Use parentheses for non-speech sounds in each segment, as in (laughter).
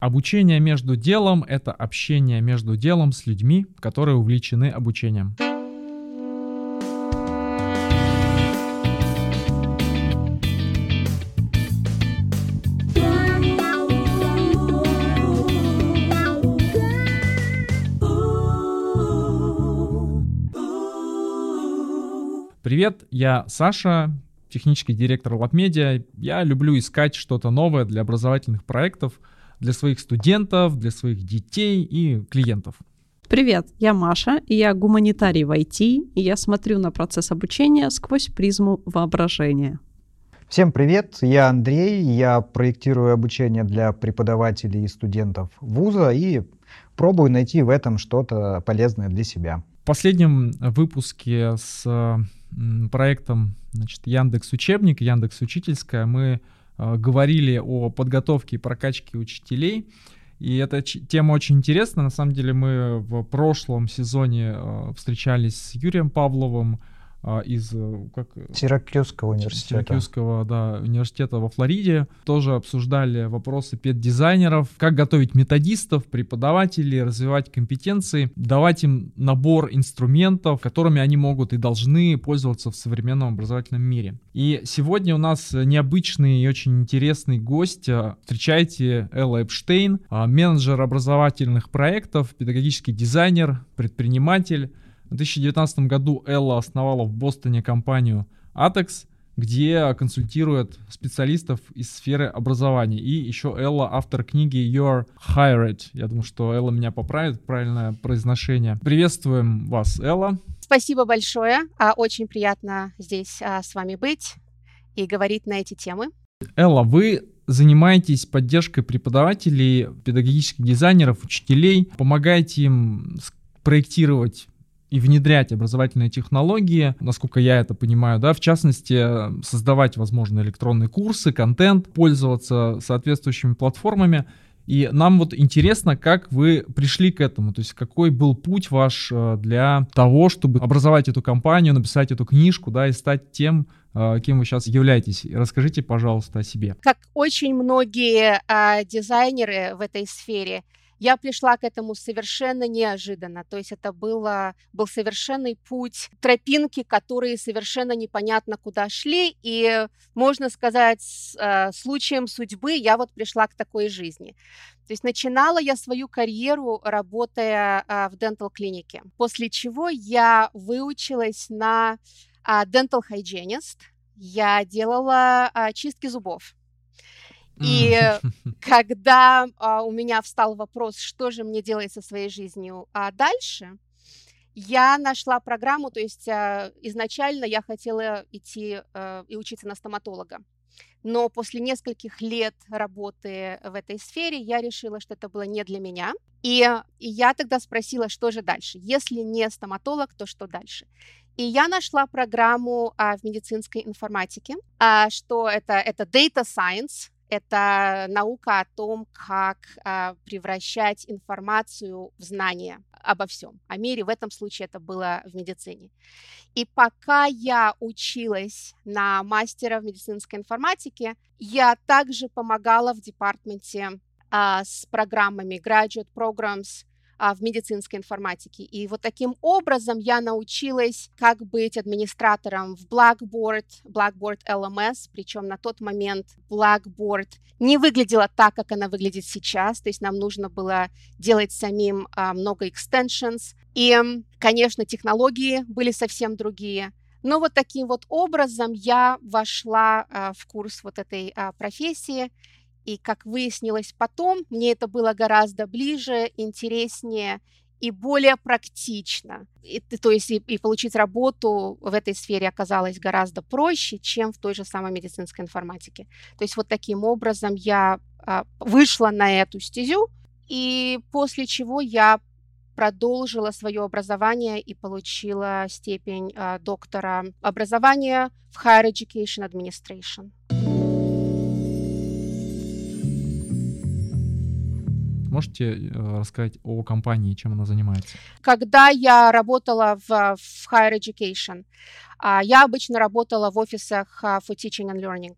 Обучение между делом — это общение между делом с людьми, которые увлечены обучением. Привет, я Саша, технический директор LabMedia. Я люблю искать что-то новое для образовательных проектов, для своих студентов, для своих детей и клиентов. Привет, я Маша, и я гуманитарий в IT, и я смотрю на процесс обучения сквозь призму воображения. Всем привет, я Андрей, я проектирую обучение для преподавателей и студентов вуза и пробую найти в этом что-то полезное для себя. В последнем выпуске с проектом значит, Яндекс Учебник, Яндекс Учительская мы говорили о подготовке и прокачке учителей. И эта тема очень интересна. На самом деле мы в прошлом сезоне э, встречались с Юрием Павловым, из э, как, э, Сиракьюзского университета. Сиракьюзского, да, университета во Флориде. Тоже обсуждали вопросы педдизайнеров, как готовить методистов, преподавателей, развивать компетенции, давать им набор инструментов, которыми они могут и должны пользоваться в современном образовательном мире. И сегодня у нас необычный и очень интересный гость. Встречайте Элла Эпштейн, а, менеджер образовательных проектов, педагогический дизайнер, предприниматель, в 2019 году Элла основала в Бостоне компанию Atex, где консультирует специалистов из сферы образования. И еще Элла автор книги You're Hired. Я думаю, что Элла меня поправит, правильное произношение. Приветствуем вас, Элла. Спасибо большое. А, очень приятно здесь а, с вами быть и говорить на эти темы. Элла, вы занимаетесь поддержкой преподавателей, педагогических дизайнеров, учителей, помогаете им проектировать и внедрять образовательные технологии, насколько я это понимаю, да, в частности, создавать, возможно, электронные курсы, контент, пользоваться соответствующими платформами. И нам вот интересно, как вы пришли к этому, то есть какой был путь ваш э, для того, чтобы образовать эту компанию, написать эту книжку, да, и стать тем, э, кем вы сейчас являетесь. Расскажите, пожалуйста, о себе. Как очень многие а, дизайнеры в этой сфере, я пришла к этому совершенно неожиданно. То есть это было, был совершенный путь, тропинки, которые совершенно непонятно куда шли. И, можно сказать, с, э, случаем судьбы я вот пришла к такой жизни. То есть начинала я свою карьеру, работая э, в дентал-клинике, после чего я выучилась на э, dental hygienist. Я делала э, чистки зубов. И (laughs) когда а, у меня встал вопрос, что же мне делать со своей жизнью а дальше, я нашла программу, то есть а, изначально я хотела идти а, и учиться на стоматолога. Но после нескольких лет работы в этой сфере я решила, что это было не для меня. И, и я тогда спросила, что же дальше. Если не стоматолог, то что дальше? И я нашла программу а, в медицинской информатике, а, что это, это Data Science, это наука о том, как а, превращать информацию в знания обо всем. О мире в этом случае это было в медицине. И пока я училась на мастера в медицинской информатике, я также помогала в департаменте а, с программами Graduate Programs, а, в медицинской информатике. И вот таким образом я научилась, как быть администратором в Blackboard, Blackboard LMS, причем на тот момент Blackboard не выглядела так, как она выглядит сейчас, то есть нам нужно было делать самим а, много extensions, и, конечно, технологии были совсем другие. Но вот таким вот образом я вошла а, в курс вот этой а, профессии, и, как выяснилось потом, мне это было гораздо ближе, интереснее и более практично. И, то есть и, и получить работу в этой сфере оказалось гораздо проще, чем в той же самой медицинской информатике. То есть вот таким образом я а, вышла на эту стезю, и после чего я продолжила свое образование и получила степень а, доктора образования в Higher Education Administration. Можете э, рассказать о компании, чем она занимается? Когда я работала в, в Higher Education, а, я обычно работала в офисах а, for Teaching and Learning.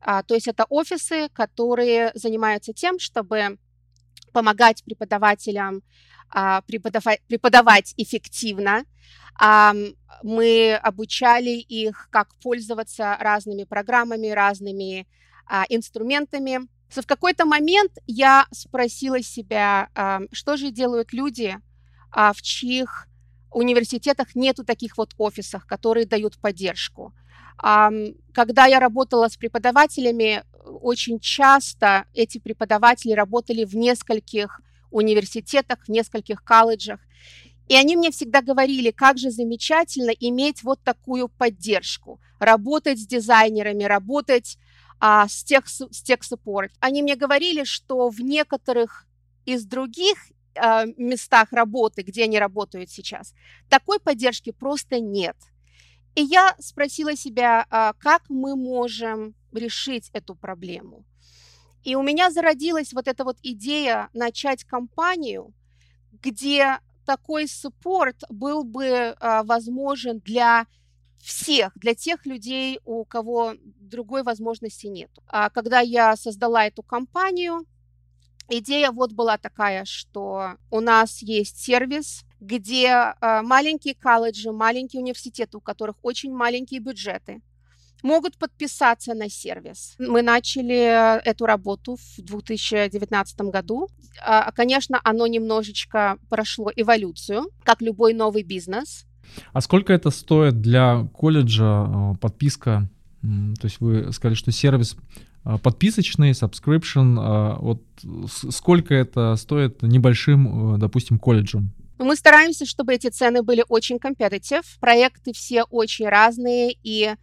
А, то есть это офисы, которые занимаются тем, чтобы помогать преподавателям преподавать, эффективно. Мы обучали их, как пользоваться разными программами, разными а, инструментами. В какой-то момент я спросила себя, что же делают люди, а, в чьих университетах нету таких вот офисов, которые дают поддержку. Когда я работала с преподавателями, очень часто эти преподаватели работали в нескольких университетах, в нескольких колледжах. И они мне всегда говорили, как же замечательно иметь вот такую поддержку, работать с дизайнерами, работать а, с, тех, с тех support. Они мне говорили, что в некоторых из других а, местах работы, где они работают сейчас, такой поддержки просто нет. И я спросила себя, а, как мы можем решить эту проблему. И у меня зародилась вот эта вот идея начать компанию, где такой суппорт был бы а, возможен для всех, для тех людей, у кого другой возможности нет. А когда я создала эту компанию, идея вот была такая, что у нас есть сервис, где а, маленькие колледжи, маленькие университеты, у которых очень маленькие бюджеты, могут подписаться на сервис. Мы начали эту работу в 2019 году. А, конечно, оно немножечко прошло эволюцию, как любой новый бизнес. А сколько это стоит для колледжа а, подписка? То есть вы сказали, что сервис а, подписочный, subscription. Вот сколько это стоит небольшим, допустим, колледжем? Мы стараемся, чтобы эти цены были очень competitive. Проекты все очень разные, и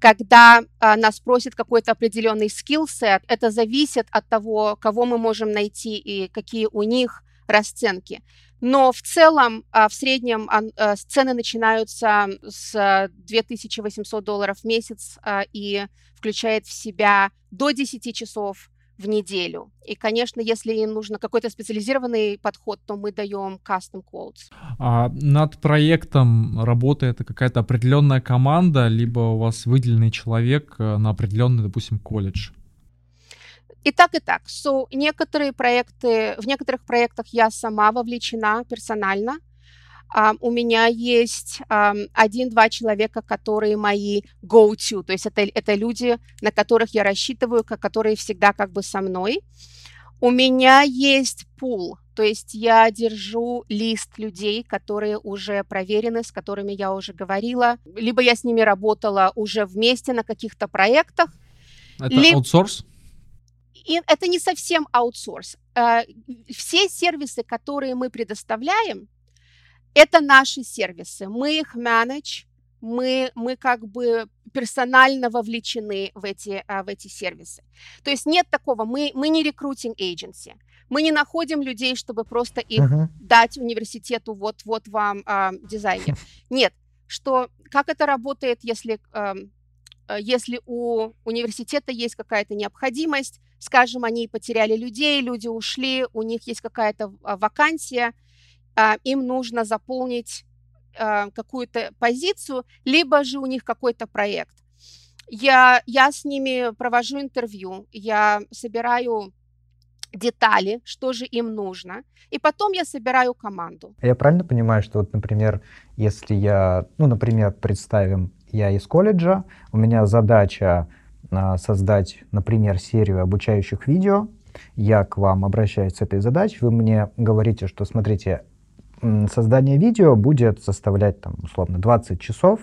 когда а, нас просит какой-то определенный скилл-сет, это зависит от того, кого мы можем найти и какие у них расценки. Но в целом, а, в среднем а, цены начинаются с 2800 долларов в месяц а, и включает в себя до 10 часов в неделю. И, конечно, если им нужно какой-то специализированный подход, то мы даем custom quotes. А над проектом работает какая-то определенная команда, либо у вас выделенный человек э, на определенный, допустим, колледж? И так, и так. So, некоторые проекты, в некоторых проектах я сама вовлечена персонально, Um, у меня есть um, один-два человека, которые мои go-to, то есть это, это люди, на которых я рассчитываю, которые всегда как бы со мной. У меня есть пул, то есть я держу лист людей, которые уже проверены, с которыми я уже говорила, либо я с ними работала уже вместе на каких-то проектах. Это либо... аутсорс? И это не совсем аутсорс. Uh, все сервисы, которые мы предоставляем, это наши сервисы, мы их менедж, мы, мы как бы персонально вовлечены в эти, а, в эти сервисы. То есть нет такого, мы, мы не рекрутинг agency, мы не находим людей, чтобы просто их uh-huh. дать университету, вот, вот вам а, дизайнер. (laughs) Нет, что, как это работает, если, а, если у университета есть какая-то необходимость, скажем, они потеряли людей, люди ушли, у них есть какая-то а, вакансия, а, им нужно заполнить а, какую-то позицию, либо же у них какой-то проект. Я, я с ними провожу интервью, я собираю детали, что же им нужно, и потом я собираю команду. Я правильно понимаю, что вот, например, если я, ну, например, представим, я из колледжа, у меня задача а, создать, например, серию обучающих видео, я к вам обращаюсь с этой задачей, вы мне говорите, что, смотрите, создание видео будет составлять, там, условно, 20 часов,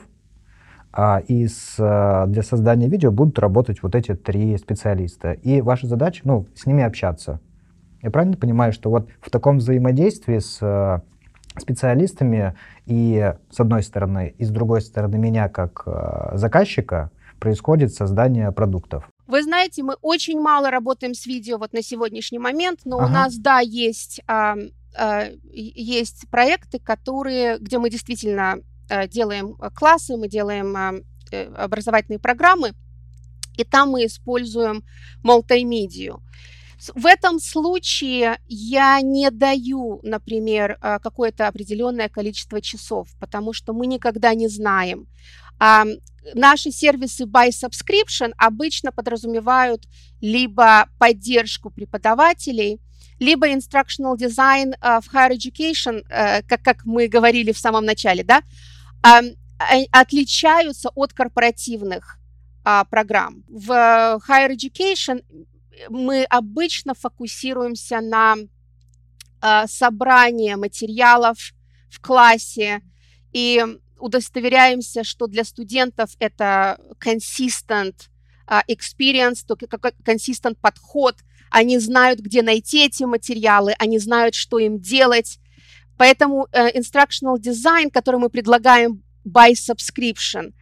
а, и с, э, для создания видео будут работать вот эти три специалиста. И ваша задача, ну, с ними общаться. Я правильно понимаю, что вот в таком взаимодействии с э, специалистами и с одной стороны, и с другой стороны меня как э, заказчика происходит создание продуктов. Вы знаете, мы очень мало работаем с видео вот на сегодняшний момент, но ага. у нас, да, есть а, есть проекты, которые, где мы действительно а, делаем а, классы, мы делаем э, образовательные программы, и там мы используем мультимедию. В этом случае я не даю, например, какое-то определенное количество часов, потому что мы никогда не знаем. Наши сервисы by subscription обычно подразумевают либо поддержку преподавателей, либо instructional design в higher education, как, как мы говорили в самом начале, да, отличаются от корпоративных программ. В higher education мы обычно фокусируемся на собрании материалов в классе и удостоверяемся, что для студентов это consistent experience, consistent подход, они знают, где найти эти материалы, они знают, что им делать. Поэтому uh, instructional design, который мы предлагаем by subscription,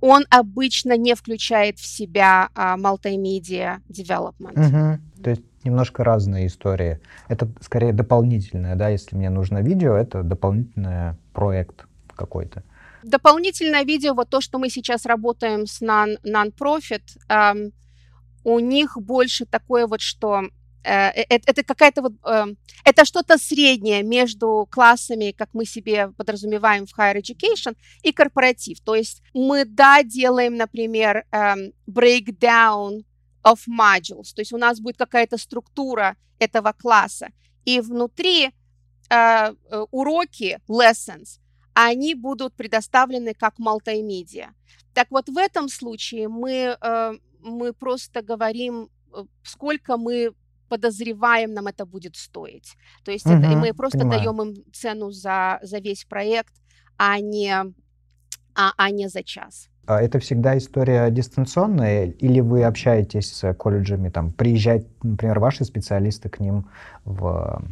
он обычно не включает в себя uh, multimedia development. Угу. То есть немножко разные истории. Это скорее дополнительное, да, если мне нужно видео, это дополнительный проект какой-то. Дополнительное видео, вот то, что мы сейчас работаем с non- non-profit, эм, у них больше такое вот, что э, э, это какая-то вот, э, это что-то среднее между классами, как мы себе подразумеваем в higher education, и корпоратив. То есть мы, да, делаем, например, эм, breakdown of modules, то есть у нас будет какая-то структура этого класса, и внутри уроки, lessons, они будут предоставлены как мультимедиа. Так вот, в этом случае мы, мы просто говорим, сколько мы подозреваем, нам это будет стоить. То есть угу, это, мы просто понимаю. даем им цену за, за весь проект, а не, а, а не за час. А это всегда история дистанционная, или вы общаетесь с колледжами, там, приезжают, например, ваши специалисты к ним в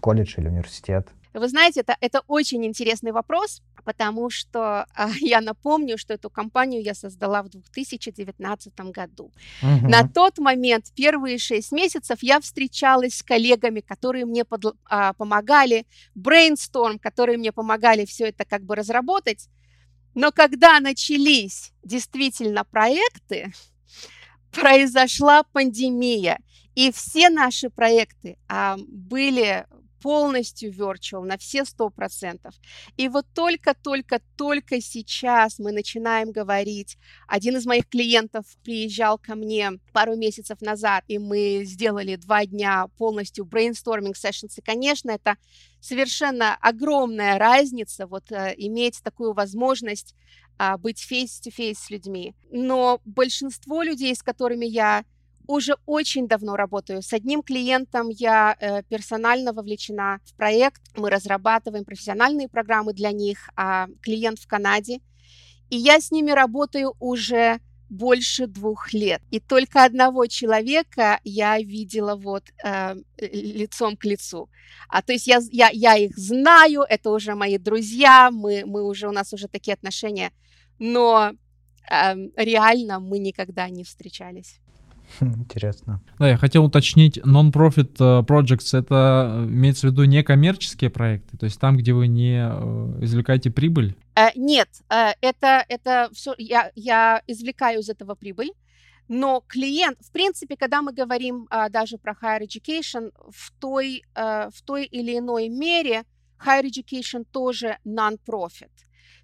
колледж или университет? Вы знаете, это, это очень интересный вопрос, потому что э, (laughs) я напомню, что эту компанию я создала в 2019 году. Угу. На тот момент, первые шесть месяцев, я встречалась с коллегами, которые мне под, э, помогали, brainstorm, которые мне помогали все это как бы разработать. Но когда начались действительно проекты, (laughs) произошла пандемия, и все наши проекты а, были полностью virtual на все сто процентов. И вот только-только-только сейчас мы начинаем говорить. Один из моих клиентов приезжал ко мне пару месяцев назад, и мы сделали два дня полностью brainstorming sessions. И, конечно, это совершенно огромная разница, вот э, иметь такую возможность э, быть face-to-face с людьми. Но большинство людей, с которыми я уже очень давно работаю. С одним клиентом я э, персонально вовлечена в проект. Мы разрабатываем профессиональные программы для них, а клиент в Канаде. И я с ними работаю уже больше двух лет. И только одного человека я видела вот э, лицом к лицу. А, то есть я, я, я их знаю, это уже мои друзья, мы, мы уже, у нас уже такие отношения, но э, реально мы никогда не встречались. Интересно. Да, я хотел уточнить, non-profit э, projects это э, имеется в виду не коммерческие проекты, то есть там, где вы не э, извлекаете прибыль? Нет, это, это все, я, я извлекаю из этого прибыль, но клиент, в принципе, когда мы говорим даже про higher education, в той, в той или иной мере higher education тоже non-profit.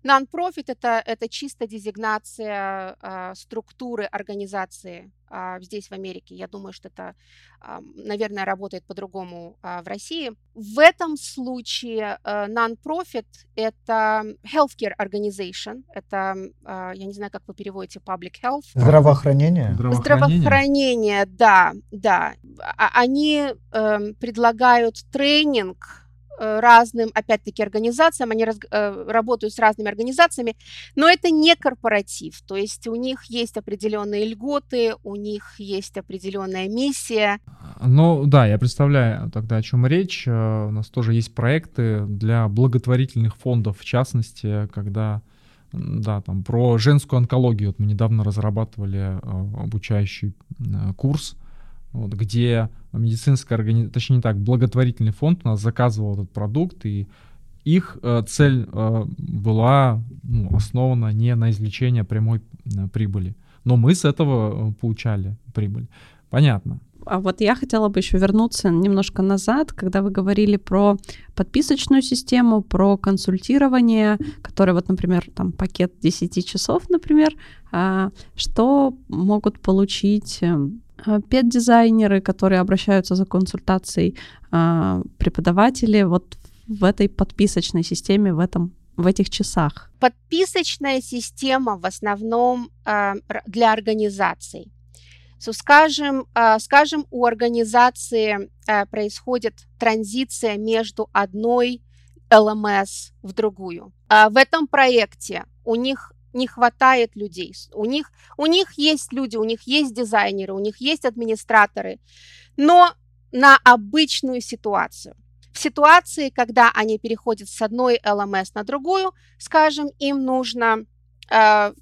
Non-profit это, это чисто дезигнация э, структуры организации э, здесь, в Америке. Я думаю, что это, э, наверное, работает по-другому э, в России. В этом случае э, non-profit это healthcare organization. Это, э, я не знаю, как вы переводите public health. Здравоохранение? Здравоохранение, Здравоохранение да, да. Они э, предлагают тренинг разным, опять-таки, организациям, они раз, э, работают с разными организациями, но это не корпоратив, то есть у них есть определенные льготы, у них есть определенная миссия. Ну да, я представляю тогда, о чем речь. Э, у нас тоже есть проекты для благотворительных фондов, в частности, когда да, там про женскую онкологию. Вот мы недавно разрабатывали обучающий курс вот, где медицинская организация, точнее не так, благотворительный фонд у нас заказывал этот продукт, и их э, цель э, была ну, основана не на извлечение прямой э, прибыли. Но мы с этого э, получали прибыль. Понятно. А вот я хотела бы еще вернуться немножко назад, когда вы говорили про подписочную систему, про консультирование, которое вот, например, там пакет 10 часов, например, а, что могут получить эм, педдизайнеры, которые обращаются за консультацией, а, преподаватели вот в этой подписочной системе, в этом в этих часах? Подписочная система в основном э, для организаций. So, скажем, э, скажем, у организации э, происходит транзиция между одной LMS в другую. А в этом проекте у них не хватает людей. У них, у них есть люди, у них есть дизайнеры, у них есть администраторы, но на обычную ситуацию. В ситуации, когда они переходят с одной LMS на другую, скажем, им нужно э,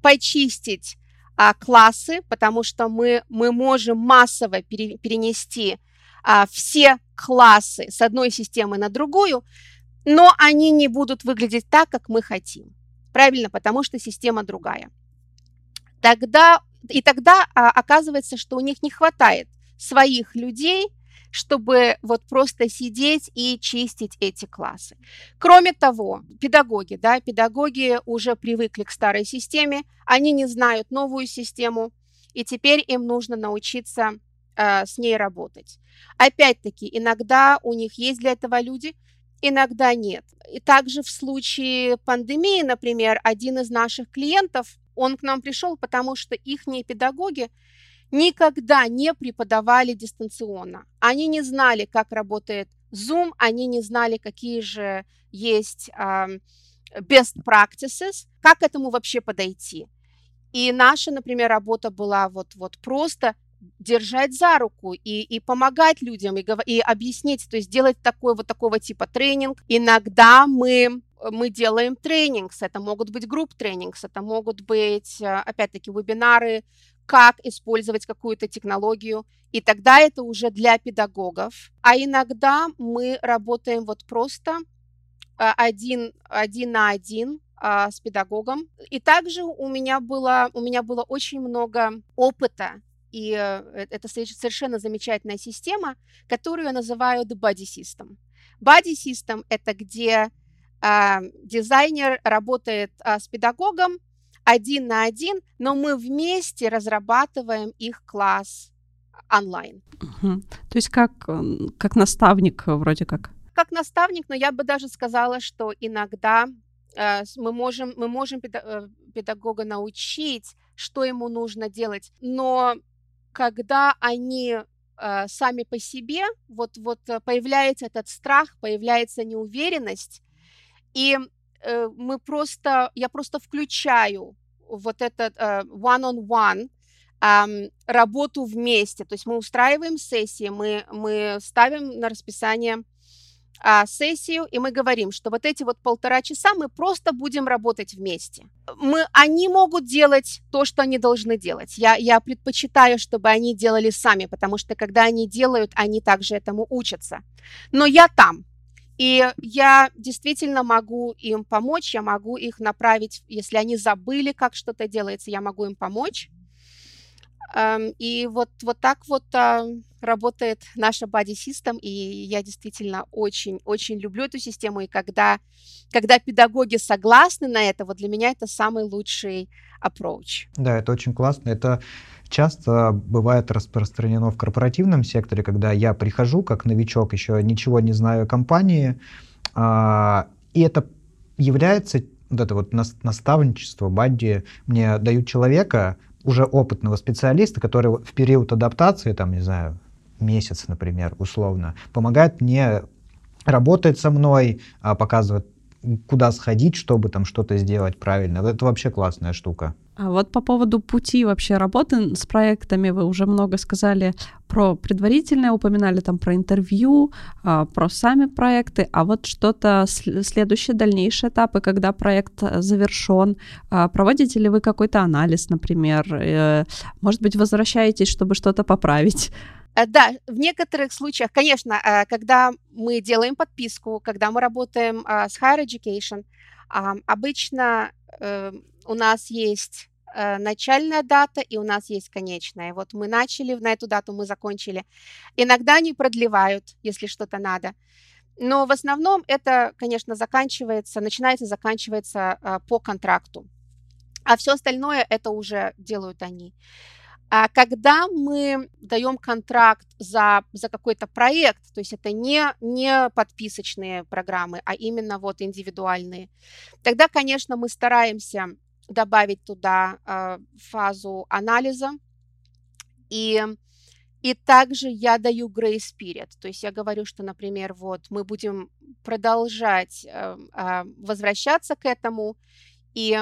почистить э, классы, потому что мы, мы можем массово пере, перенести э, все классы с одной системы на другую, но они не будут выглядеть так, как мы хотим. Правильно, потому что система другая. Тогда, и тогда а, оказывается, что у них не хватает своих людей, чтобы вот просто сидеть и чистить эти классы. Кроме того, педагоги, да, педагоги уже привыкли к старой системе, они не знают новую систему, и теперь им нужно научиться э, с ней работать. Опять-таки, иногда у них есть для этого люди, иногда нет. И также в случае пандемии, например, один из наших клиентов, он к нам пришел, потому что их педагоги никогда не преподавали дистанционно. Они не знали, как работает Zoom, они не знали, какие же есть best practices, как к этому вообще подойти. И наша, например, работа была вот, вот просто держать за руку и, и помогать людям, и, и объяснить, то есть делать такой вот такого типа тренинг. Иногда мы мы делаем тренинг, это могут быть групп тренинг, это могут быть, э, опять-таки, вебинары, как использовать какую-то технологию, и тогда это уже для педагогов. А иногда мы работаем вот просто э, один, один на один а, с педагогом. И также у меня было, у меня было очень много опыта и э, это совершенно замечательная система, которую я называю The Body System. Body System — это где э, дизайнер работает э, с педагогом один на один, но мы вместе разрабатываем их класс онлайн. Угу. То есть как, как наставник вроде как? Как наставник, но я бы даже сказала, что иногда э, мы можем, мы можем э, педагога научить, что ему нужно делать, но когда они э, сами по себе, вот, вот э, появляется этот страх, появляется неуверенность, и э, мы просто, я просто включаю вот этот э, one-on-one, работу вместе, то есть мы устраиваем сессии, мы, мы ставим на расписание а, сессию, и мы говорим, что вот эти вот полтора часа мы просто будем работать вместе. Мы, они могут делать то, что они должны делать. Я, я предпочитаю, чтобы они делали сами, потому что когда они делают, они также этому учатся. Но я там, и я действительно могу им помочь, я могу их направить, если они забыли, как что-то делается, я могу им помочь. И вот, вот так вот а, работает наша body system, и я действительно очень-очень люблю эту систему, и когда, когда педагоги согласны на это, вот для меня это самый лучший approach. Да, это очень классно. Это часто бывает распространено в корпоративном секторе, когда я прихожу как новичок, еще ничего не знаю о компании, а, и это является вот это вот наставничество, бадди, мне дают человека, уже опытного специалиста, который в период адаптации, там, не знаю, месяц, например, условно, помогает мне, работает со мной, а, показывает, куда сходить, чтобы там что-то сделать правильно. Это вообще классная штука. А вот по поводу пути вообще работы с проектами вы уже много сказали про предварительное, упоминали там про интервью, а, про сами проекты, а вот что-то следующие, дальнейшие этапы, когда проект завершен, а, проводите ли вы какой-то анализ, например, э, может быть, возвращаетесь, чтобы что-то поправить? Э, да, в некоторых случаях, конечно, э, когда мы делаем подписку, когда мы работаем с Higher Education, обычно у нас есть э, начальная дата и у нас есть конечная. Вот мы начали, на эту дату мы закончили. Иногда они продлевают, если что-то надо. Но в основном это, конечно, заканчивается, начинается, заканчивается э, по контракту. А все остальное это уже делают они. А когда мы даем контракт за, за какой-то проект, то есть это не, не подписочные программы, а именно вот индивидуальные, тогда, конечно, мы стараемся добавить туда э, фазу анализа. И, и также я даю grace period. То есть я говорю, что, например, вот мы будем продолжать э, э, возвращаться к этому. И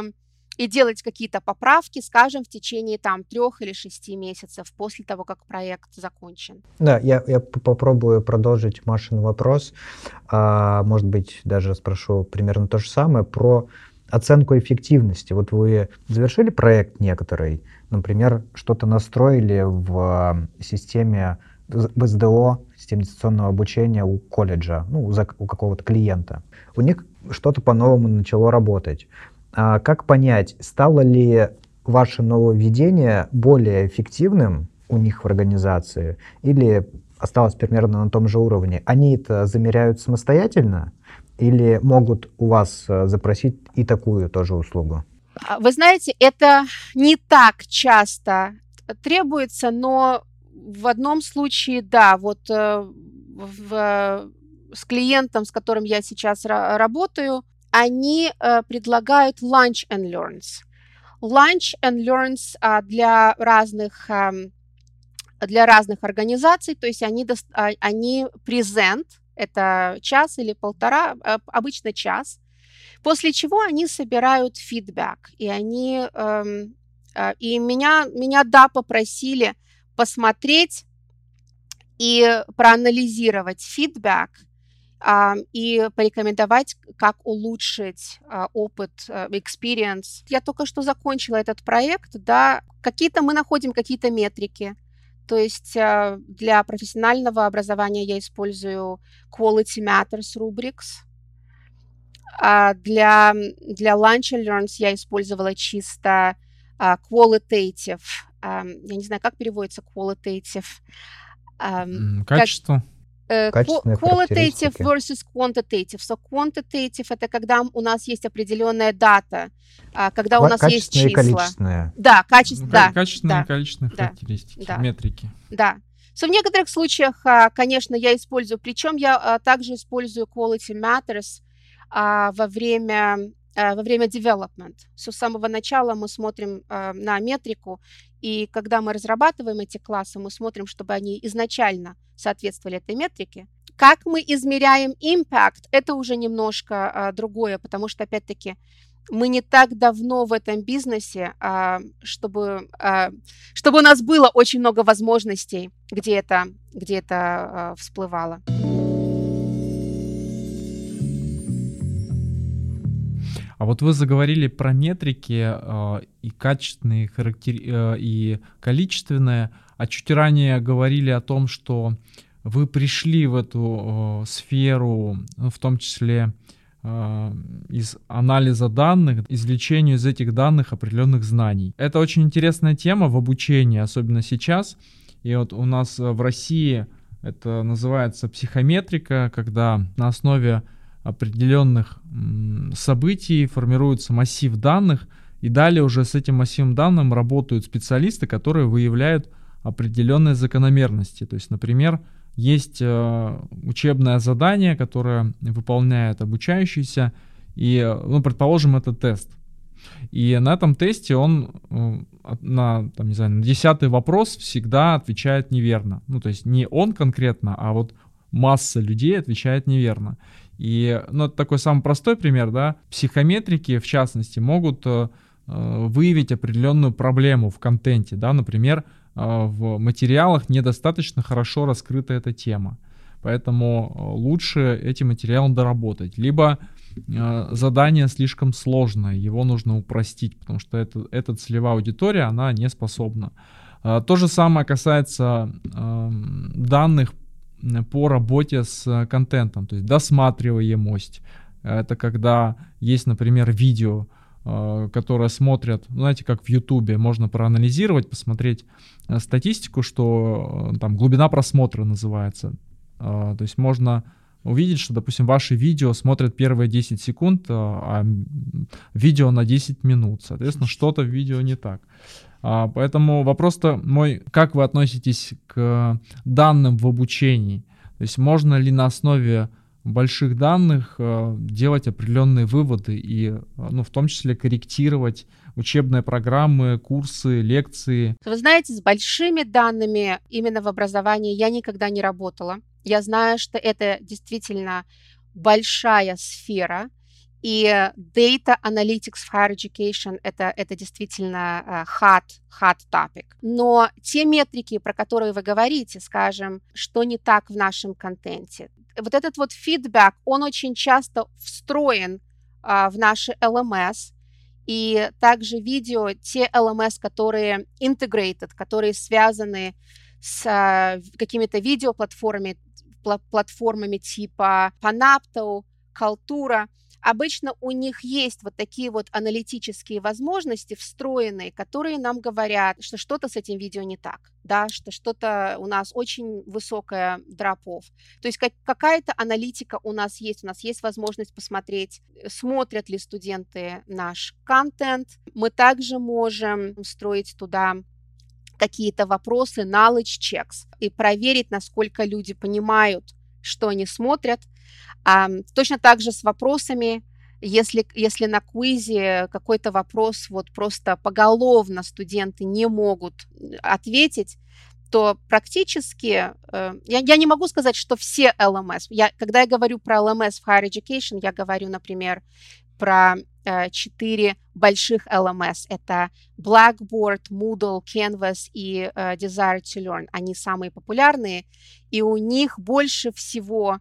и делать какие-то поправки, скажем, в течение там трех или шести месяцев после того, как проект закончен. Да, я, я попробую продолжить Машин вопрос. А, может быть, даже спрошу примерно то же самое про оценку эффективности. Вот вы завершили проект некоторый, например, что-то настроили в системе в СДО, системе дистанционного обучения у колледжа, ну, у какого-то клиента. У них что-то по-новому начало работать. А как понять, стало ли ваше нововведение более эффективным у них в организации или осталось примерно на том же уровне? Они это замеряют самостоятельно или могут у вас э, запросить и такую тоже услугу? А, вы знаете, это не так часто требуется, но в одном случае, да, вот э, в, с клиентом, с которым я сейчас работаю, они э, предлагают lunch and learns. Lunch and learns а, для разных а, для разных организаций, то есть они, а, они present, это час или полтора, а, обычно час, после чего они собирают фидбэк, и они, эм, э, и меня, меня, да, попросили посмотреть и проанализировать фидбэк, и порекомендовать, как улучшить а, опыт, а, experience. Я только что закончила этот проект, да, какие-то мы находим какие-то метрики, то есть а, для профессионального образования я использую Quality Matters Rubrics. А для, для Lunch and Learns я использовала чисто qualitative. Я не знаю, как переводится qualitative. Качество. Как, Э, qualitative versus quantitative. So quantitative это когда у нас есть определенная дата, а, когда у нас есть числа. количественное. Да, качество, ну, да. Качественные да, и количественные да, характеристики, да, метрики. Да. So, в некоторых случаях, а, конечно, я использую, причем я а, также использую quality matters во время во время development. So, с самого начала мы смотрим на метрику, и когда мы разрабатываем эти классы, мы смотрим, чтобы они изначально соответствовали этой метрике. Как мы измеряем impact, это уже немножко а, другое, потому что, опять-таки, мы не так давно в этом бизнесе, а, чтобы, а, чтобы у нас было очень много возможностей, где это, где это а, всплывало. А вот вы заговорили про метрики э, и качественные, характер... э, и количественные, а чуть ранее говорили о том, что вы пришли в эту э, сферу, ну, в том числе э, из анализа данных, извлечению из этих данных определенных знаний. Это очень интересная тема в обучении, особенно сейчас. И вот у нас в России это называется психометрика, когда на основе определенных событий формируется массив данных, и далее уже с этим массивом данных работают специалисты, которые выявляют определенные закономерности. То есть, например, есть э, учебное задание, которое выполняет обучающийся, и, ну, предположим, это тест. И на этом тесте он э, на, там, не знаю, на десятый вопрос всегда отвечает неверно. Ну, то есть не он конкретно, а вот масса людей отвечает неверно. И, ну, это такой самый простой пример, да, психометрики, в частности, могут э, э, выявить определенную проблему в контенте, да, например, э, в материалах недостаточно хорошо раскрыта эта тема, поэтому э, лучше эти материалы доработать, либо э, задание слишком сложное, его нужно упростить, потому что это, эта целевая аудитория, она не способна. Э, то же самое касается э, данных по работе с э, контентом, то есть досматриваемость. Это когда есть, например, видео, э, которое смотрят, ну, знаете, как в Ютубе, можно проанализировать, посмотреть э, статистику, что там глубина просмотра называется. То есть можно увидеть, что, допустим, ваши видео смотрят первые 10 секунд, а видео на 10 минут. Соответственно, что-то в видео не так. А, поэтому вопрос-то мой, как вы относитесь к данным в обучении? То есть можно ли на основе больших данных э, делать определенные выводы и, э, ну, в том числе корректировать учебные программы, курсы, лекции. Вы знаете, с большими данными именно в образовании я никогда не работала. Я знаю, что это действительно большая сфера, и Data Analytics Higher Education это, это действительно uh, hot, hot topic. Но те метрики, про которые вы говорите, скажем, что не так в нашем контенте, вот этот вот фидбэк, он очень часто встроен uh, в наши LMS, и также видео, те LMS, которые integrated, которые связаны с uh, какими-то видеоплатформами, платформами типа Panapto, Kaltura – Обычно у них есть вот такие вот аналитические возможности встроенные, которые нам говорят, что что-то с этим видео не так, да, что что-то у нас очень высокая дропов. То есть как, какая-то аналитика у нас есть, у нас есть возможность посмотреть, смотрят ли студенты наш контент. Мы также можем встроить туда какие-то вопросы, knowledge checks, и проверить, насколько люди понимают, что они смотрят, точно так же с вопросами, если, если на квизе какой-то вопрос вот просто поголовно студенты не могут ответить, то практически, э, я, я не могу сказать, что все LMS, я, когда я говорю про LMS в Higher Education, я говорю, например, про э, четыре больших LMS. Это Blackboard, Moodle, Canvas и э, Desire to Learn. Они самые популярные, и у них больше всего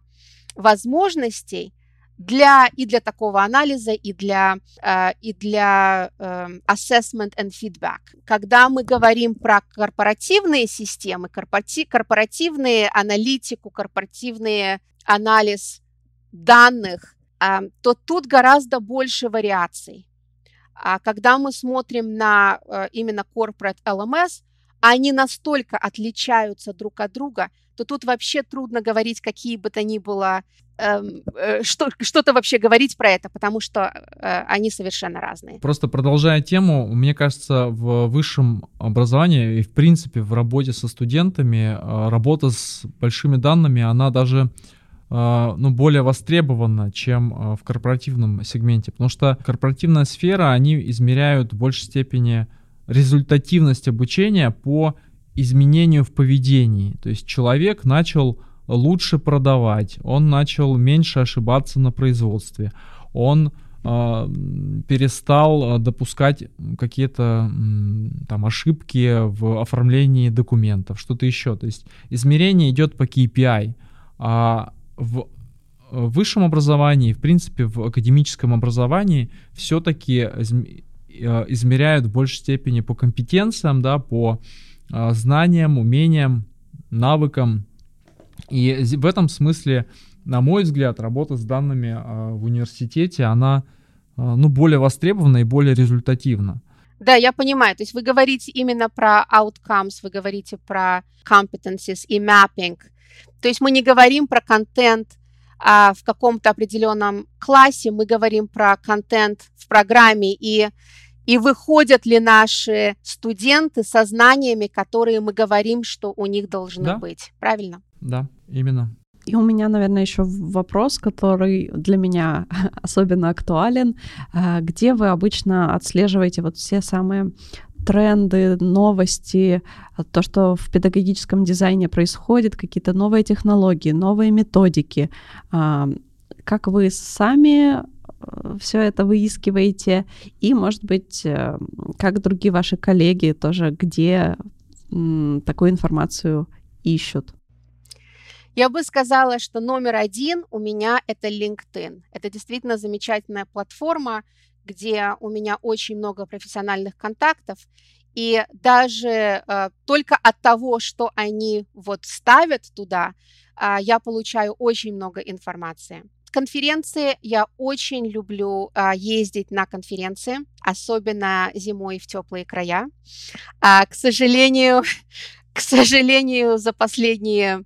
возможностей для, и для такого анализа, и для, э, и для э, assessment and feedback. Когда мы говорим про корпоративные системы, корпоратив, корпоративные аналитику, корпоративный анализ данных, э, то тут гораздо больше вариаций. А когда мы смотрим на именно corporate LMS, они настолько отличаются друг от друга, то тут вообще трудно говорить какие бы то ни было эм, э, что, что-то вообще говорить про это, потому что э, они совершенно разные. Просто продолжая тему, мне кажется, в высшем образовании и в принципе в работе со студентами э, работа с большими данными, она даже э, ну, более востребована, чем э, в корпоративном сегменте, потому что корпоративная сфера, они измеряют в большей степени результативность обучения по изменению в поведении. То есть человек начал лучше продавать, он начал меньше ошибаться на производстве, он э, перестал допускать какие-то там ошибки в оформлении документов, что-то еще. То есть измерение идет по KPI, а в высшем образовании, в принципе, в академическом образовании все-таки измеряют в большей степени по компетенциям, да, по э, знаниям, умениям, навыкам. И в этом смысле, на мой взгляд, работа с данными э, в университете, она ну, более востребована и более результативна. Да, я понимаю. То есть вы говорите именно про outcomes, вы говорите про competencies и mapping. То есть мы не говорим про контент а, в каком-то определенном классе, мы говорим про контент в программе и и выходят ли наши студенты со знаниями, которые мы говорим, что у них должны да? быть. Правильно? Да, именно. И у меня, наверное, еще вопрос, который для меня (laughs) особенно актуален. А, где вы обычно отслеживаете вот все самые тренды, новости, то, что в педагогическом дизайне происходит, какие-то новые технологии, новые методики? А, как вы сами все это выискиваете, и, может быть, э, как другие ваши коллеги тоже, где такую информацию ищут. Я бы сказала, что номер один у меня это LinkedIn. Это действительно замечательная платформа, где у меня очень много профессиональных контактов, и даже э, только от того, что они вот ставят туда, э, я получаю очень много информации. Конференции я очень люблю а, ездить на конференции, особенно зимой в теплые края. А, к сожалению, (laughs) к сожалению, за последние,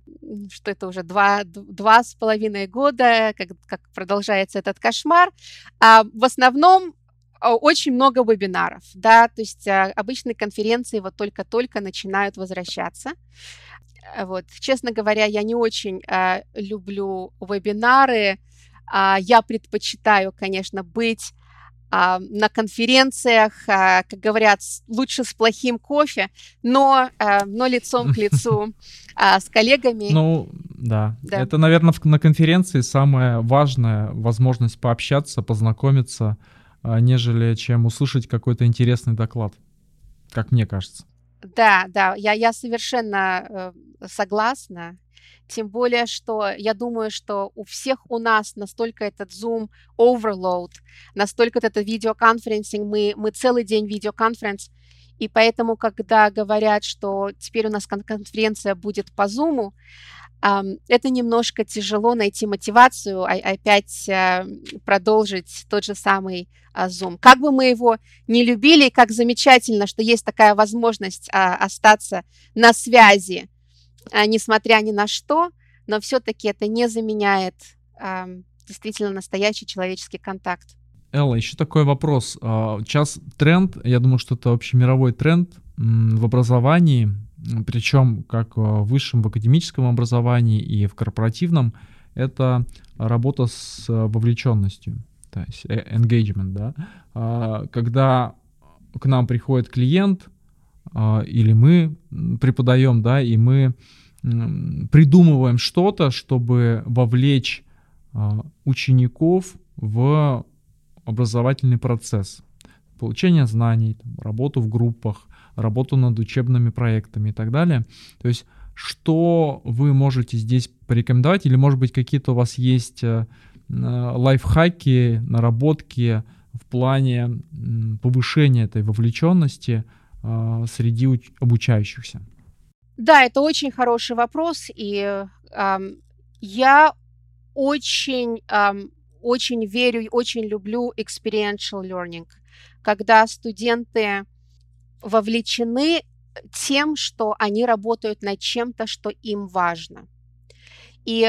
что это уже два, два с половиной года, как, как продолжается этот кошмар, а, в основном очень много вебинаров, да, то есть обычные конференции вот только-только начинают возвращаться. Вот, честно говоря, я не очень люблю вебинары. А, я предпочитаю, конечно, быть а, на конференциях, а, как говорят, лучше с плохим кофе, но, но лицом к лицу (laughs) с коллегами. Ну, да. да. Это, наверное, на конференции самая важная возможность пообщаться, познакомиться, нежели чем услышать какой-то интересный доклад, как мне кажется. Да, да, я, я совершенно э, согласна. Тем более, что я думаю, что у всех у нас настолько этот Zoom overload, настолько этот видеоконференсинг, мы, мы целый день видеоконференц, и поэтому, когда говорят, что теперь у нас конференция будет по Zoom, это немножко тяжело найти мотивацию, а опять э, продолжить тот же самый а, Zoom. Как бы мы его не любили, как замечательно, что есть такая возможность а, остаться на связи, а, несмотря ни на что, но все-таки это не заменяет действительно настоящий человеческий контакт. Элла, еще такой вопрос. Сейчас тренд, я думаю, что это общемировой тренд в образовании, причем как в высшем, в академическом образовании и в корпоративном, это работа с вовлеченностью, то есть э, engagement, да, когда к нам приходит клиент, или мы преподаем, да, и мы придумываем что-то, чтобы вовлечь а, учеников в образовательный процесс. Получение знаний, работу в группах, работу над учебными проектами и так далее. То есть что вы можете здесь порекомендовать, или, может быть, какие-то у вас есть э, лайфхаки, наработки в плане повышения этой вовлеченности а, среди обучающихся? Да, это очень хороший вопрос, и эм, я очень, эм, очень верю, очень люблю experiential learning, когда студенты вовлечены тем, что они работают над чем-то, что им важно. И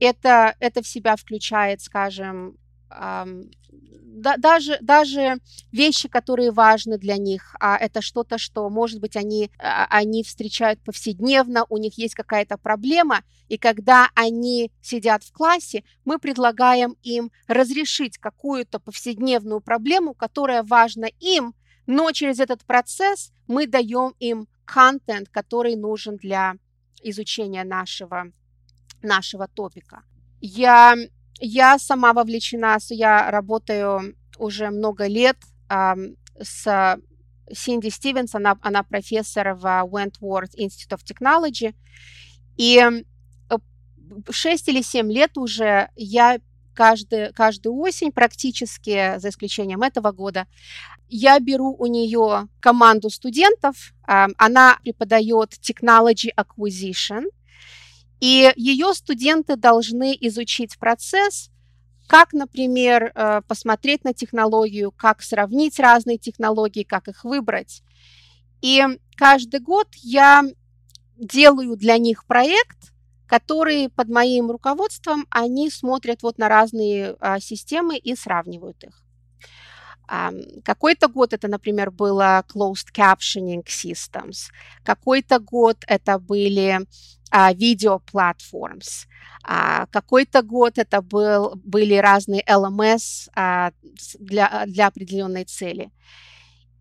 это, это в себя включает, скажем, да, даже, даже вещи, которые важны для них, а это что-то, что, может быть, они, а, они встречают повседневно, у них есть какая-то проблема, и когда они сидят в классе, мы предлагаем им разрешить какую-то повседневную проблему, которая важна им, но через этот процесс мы даем им контент, который нужен для изучения нашего, нашего топика. Я я сама вовлечена, я работаю уже много лет с Синди Стивенс, она, она профессор в Wentworth Institute of Technology, и 6 или 7 лет уже я каждый, каждую осень практически, за исключением этого года, я беру у нее команду студентов, она преподает Technology Acquisition, и ее студенты должны изучить процесс, как, например, э, посмотреть на технологию, как сравнить разные технологии, как их выбрать. И каждый год я делаю для них проект, который под моим руководством они смотрят вот на разные а, системы и сравнивают их. А, какой-то год это, например, было closed captioning systems, какой-то год это были а, видео platforms. А, какой-то год это был, были разные LMS а, для, для определенной цели.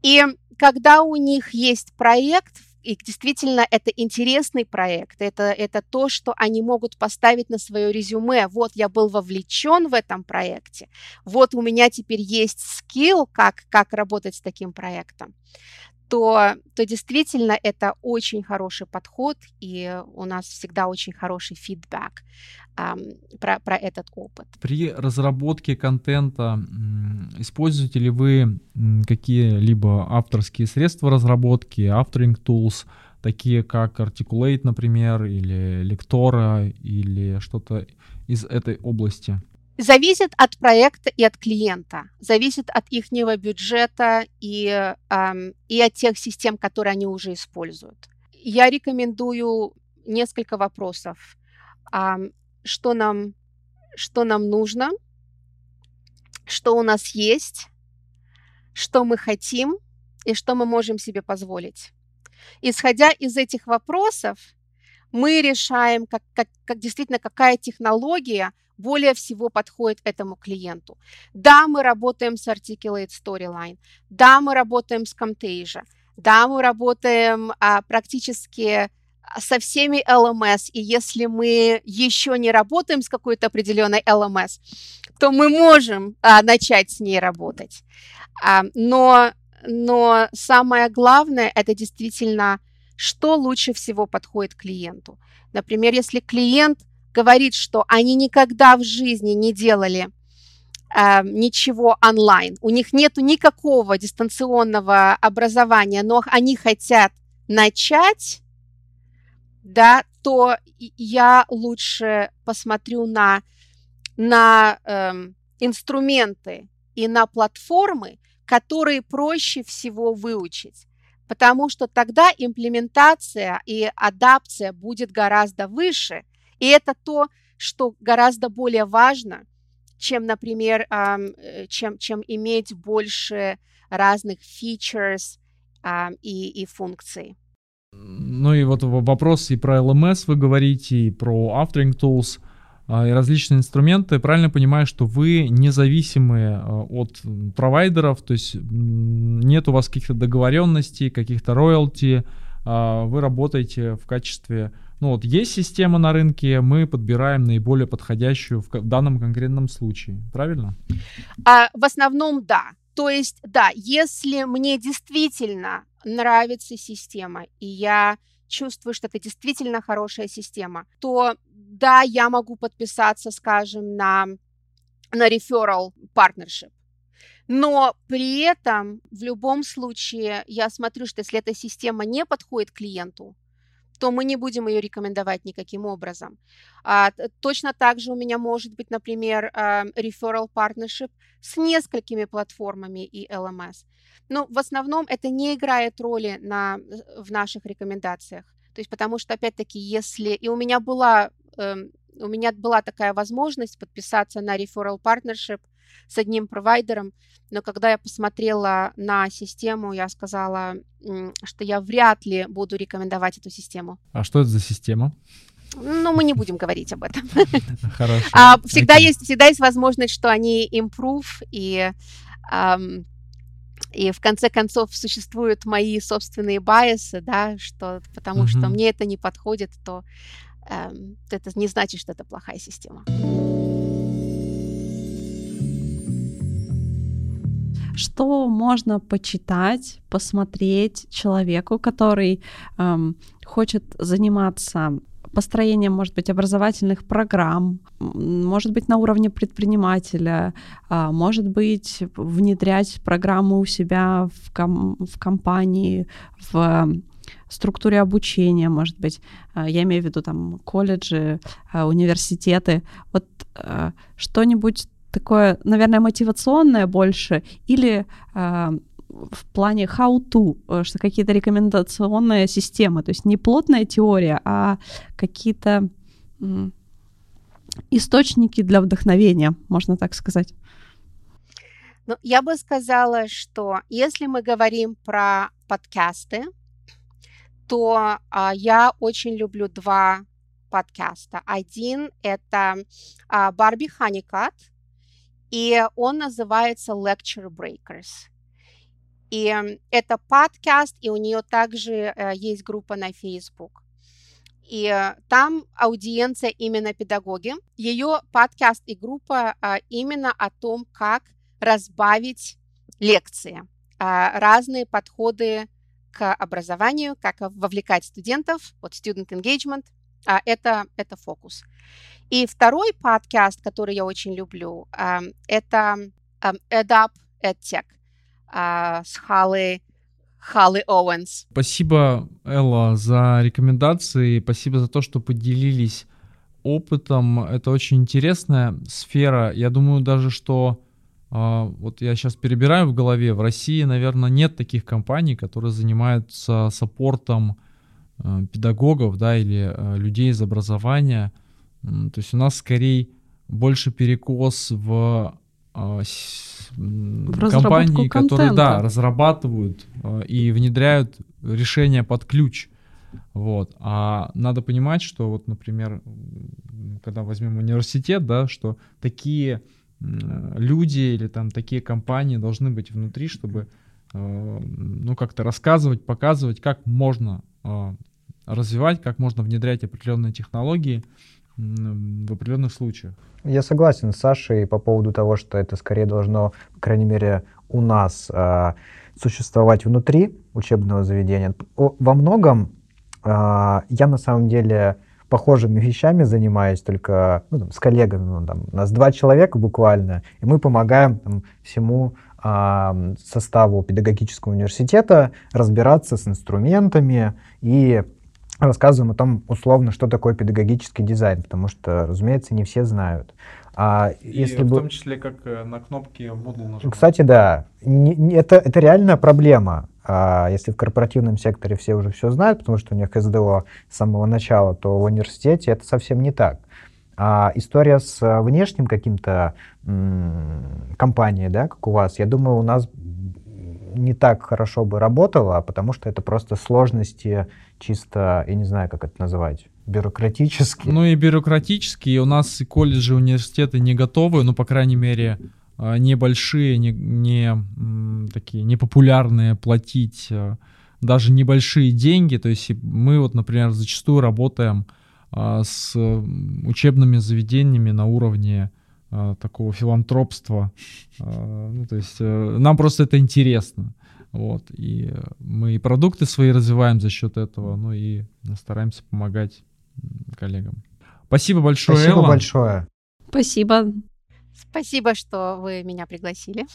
И когда у них есть проект, и действительно это интересный проект, это, это то, что они могут поставить на свое резюме. Вот я был вовлечен в этом проекте, вот у меня теперь есть скилл, как, как работать с таким проектом то, то действительно это очень хороший подход, и у нас всегда очень хороший фидбэк эм, про, про этот опыт. При разработке контента используете ли вы какие-либо авторские средства разработки, авторинг tools, такие как Articulate, например, или Lectora, или что-то из этой области? Зависит от проекта и от клиента, зависит от их бюджета и, эм, и от тех систем, которые они уже используют. Я рекомендую несколько вопросов. Эм, что, нам, что нам нужно, что у нас есть, что мы хотим и что мы можем себе позволить. Исходя из этих вопросов, мы решаем, как, как, как действительно какая технология более всего подходит этому клиенту. Да, мы работаем с Articulate Storyline, да, мы работаем с Camtasia, да, мы работаем а, практически со всеми LMS, и если мы еще не работаем с какой-то определенной LMS, то мы можем а, начать с ней работать. А, но, но самое главное это действительно, что лучше всего подходит клиенту. Например, если клиент говорит, что они никогда в жизни не делали э, ничего онлайн, у них нет никакого дистанционного образования, но они хотят начать, да, то я лучше посмотрю на, на э, инструменты и на платформы, которые проще всего выучить. Потому что тогда имплементация и адапция будет гораздо выше. И это то, что гораздо более важно, чем, например, э, чем, чем иметь больше разных features и, и функций. Ну и вот вопрос и про LMS вы говорите, и про Authoring Tools, а, и различные инструменты. Правильно понимаю, что вы независимы а, от провайдеров, то есть нет у вас каких-то договоренностей, каких-то роялти, а, вы работаете в качестве ну вот есть система на рынке, мы подбираем наиболее подходящую в, данном конкретном случае, правильно? А, в основном да. То есть, да, если мне действительно нравится система, и я чувствую, что это действительно хорошая система, то да, я могу подписаться, скажем, на, на referral partnership. Но при этом в любом случае я смотрю, что если эта система не подходит клиенту, то мы не будем ее рекомендовать никаким образом. А, точно так же у меня может быть, например, а, referral partnership с несколькими платформами и LMS. Но в основном это не играет роли на, в наших рекомендациях. То есть потому что, опять-таки, если... И у меня была, э, у меня была такая возможность подписаться на referral partnership с одним провайдером, но когда я посмотрела на систему, я сказала, что я вряд ли буду рекомендовать эту систему. А что это за система? Ну, мы не будем говорить об этом. (laughs) Хорошо. А, всегда, есть, всегда есть возможность, что они improve, и, и в конце концов существуют мои собственные байесы, да, что, потому uh-huh. что мне это не подходит, то um, это не значит, что это плохая система. Что можно почитать, посмотреть человеку, который эм, хочет заниматься построением, может быть, образовательных программ, может быть, на уровне предпринимателя, а, может быть, внедрять программы у себя в, ком- в компании, в структуре обучения, может быть, а, я имею в виду там колледжи, а, университеты, вот что-нибудь такое, наверное, мотивационное больше, или э, в плане how-to, э, что какие-то рекомендационные системы, то есть не плотная теория, а какие-то источники для вдохновения, можно так сказать. Ну, я бы сказала, что если мы говорим про подкасты, то а, я очень люблю два подкаста. Один это а, Барби Ханикат, и он называется Lecture Breakers. И это подкаст, и у нее также э, есть группа на Facebook. И э, там аудиенция именно педагоги. Ее подкаст и группа э, именно о том, как разбавить лекции, разные подходы к образованию, как вовлекать студентов, вот student engagement, это, это фокус. И второй подкаст, который я очень люблю, это EdUp EdTech а, с Халли Халли Оуэнс. Спасибо, Элла, за рекомендации. Спасибо за то, что поделились опытом. Это очень интересная сфера. Я думаю даже, что а, вот я сейчас перебираю в голове, в России, наверное, нет таких компаний, которые занимаются саппортом а, педагогов, да, или людей из образования. То есть у нас скорее больше перекос в а, компании, которые да, разрабатывают и внедряют решения под ключ. Вот. А надо понимать, что вот, например, когда возьмем университет, да, что такие люди или там такие компании должны быть внутри, чтобы ну как-то рассказывать, показывать, как можно развивать, как можно внедрять определенные технологии в определенных случаях. Я согласен с Сашей по поводу того, что это скорее должно, по крайней мере, у нас э, существовать внутри учебного заведения. Во многом э, я на самом деле похожими вещами занимаюсь, только ну, там, с коллегами. Ну, там, у нас два человека буквально, и мы помогаем там, всему э, составу педагогического университета разбираться с инструментами и рассказываем о том, условно, что такое педагогический дизайн, потому что, разумеется, не все знают. А и если в бы... том числе, как э, на кнопки Moodle нажимать. Кстати, да, не, не, это, это реальная проблема. А если в корпоративном секторе все уже все знают, потому что у них СДО с самого начала, то в университете это совсем не так. А история с э, внешним каким-то компанией, да, как у вас, я думаю, у нас не так хорошо бы работала, потому что это просто сложности чисто, я не знаю, как это называть, бюрократические. Ну и бюрократические. У нас и колледжи, университеты не готовы, ну, по крайней мере, а, небольшие, не, не такие непопулярные платить а, даже небольшие деньги. То есть мы вот, например, зачастую работаем а, с учебными заведениями на уровне такого филантропства. Ну, то есть э, нам просто это интересно. Вот, и мы и продукты свои развиваем за счет этого, ну и стараемся помогать коллегам. Спасибо большое, Спасибо Элла. большое. Спасибо. Спасибо, что вы меня пригласили.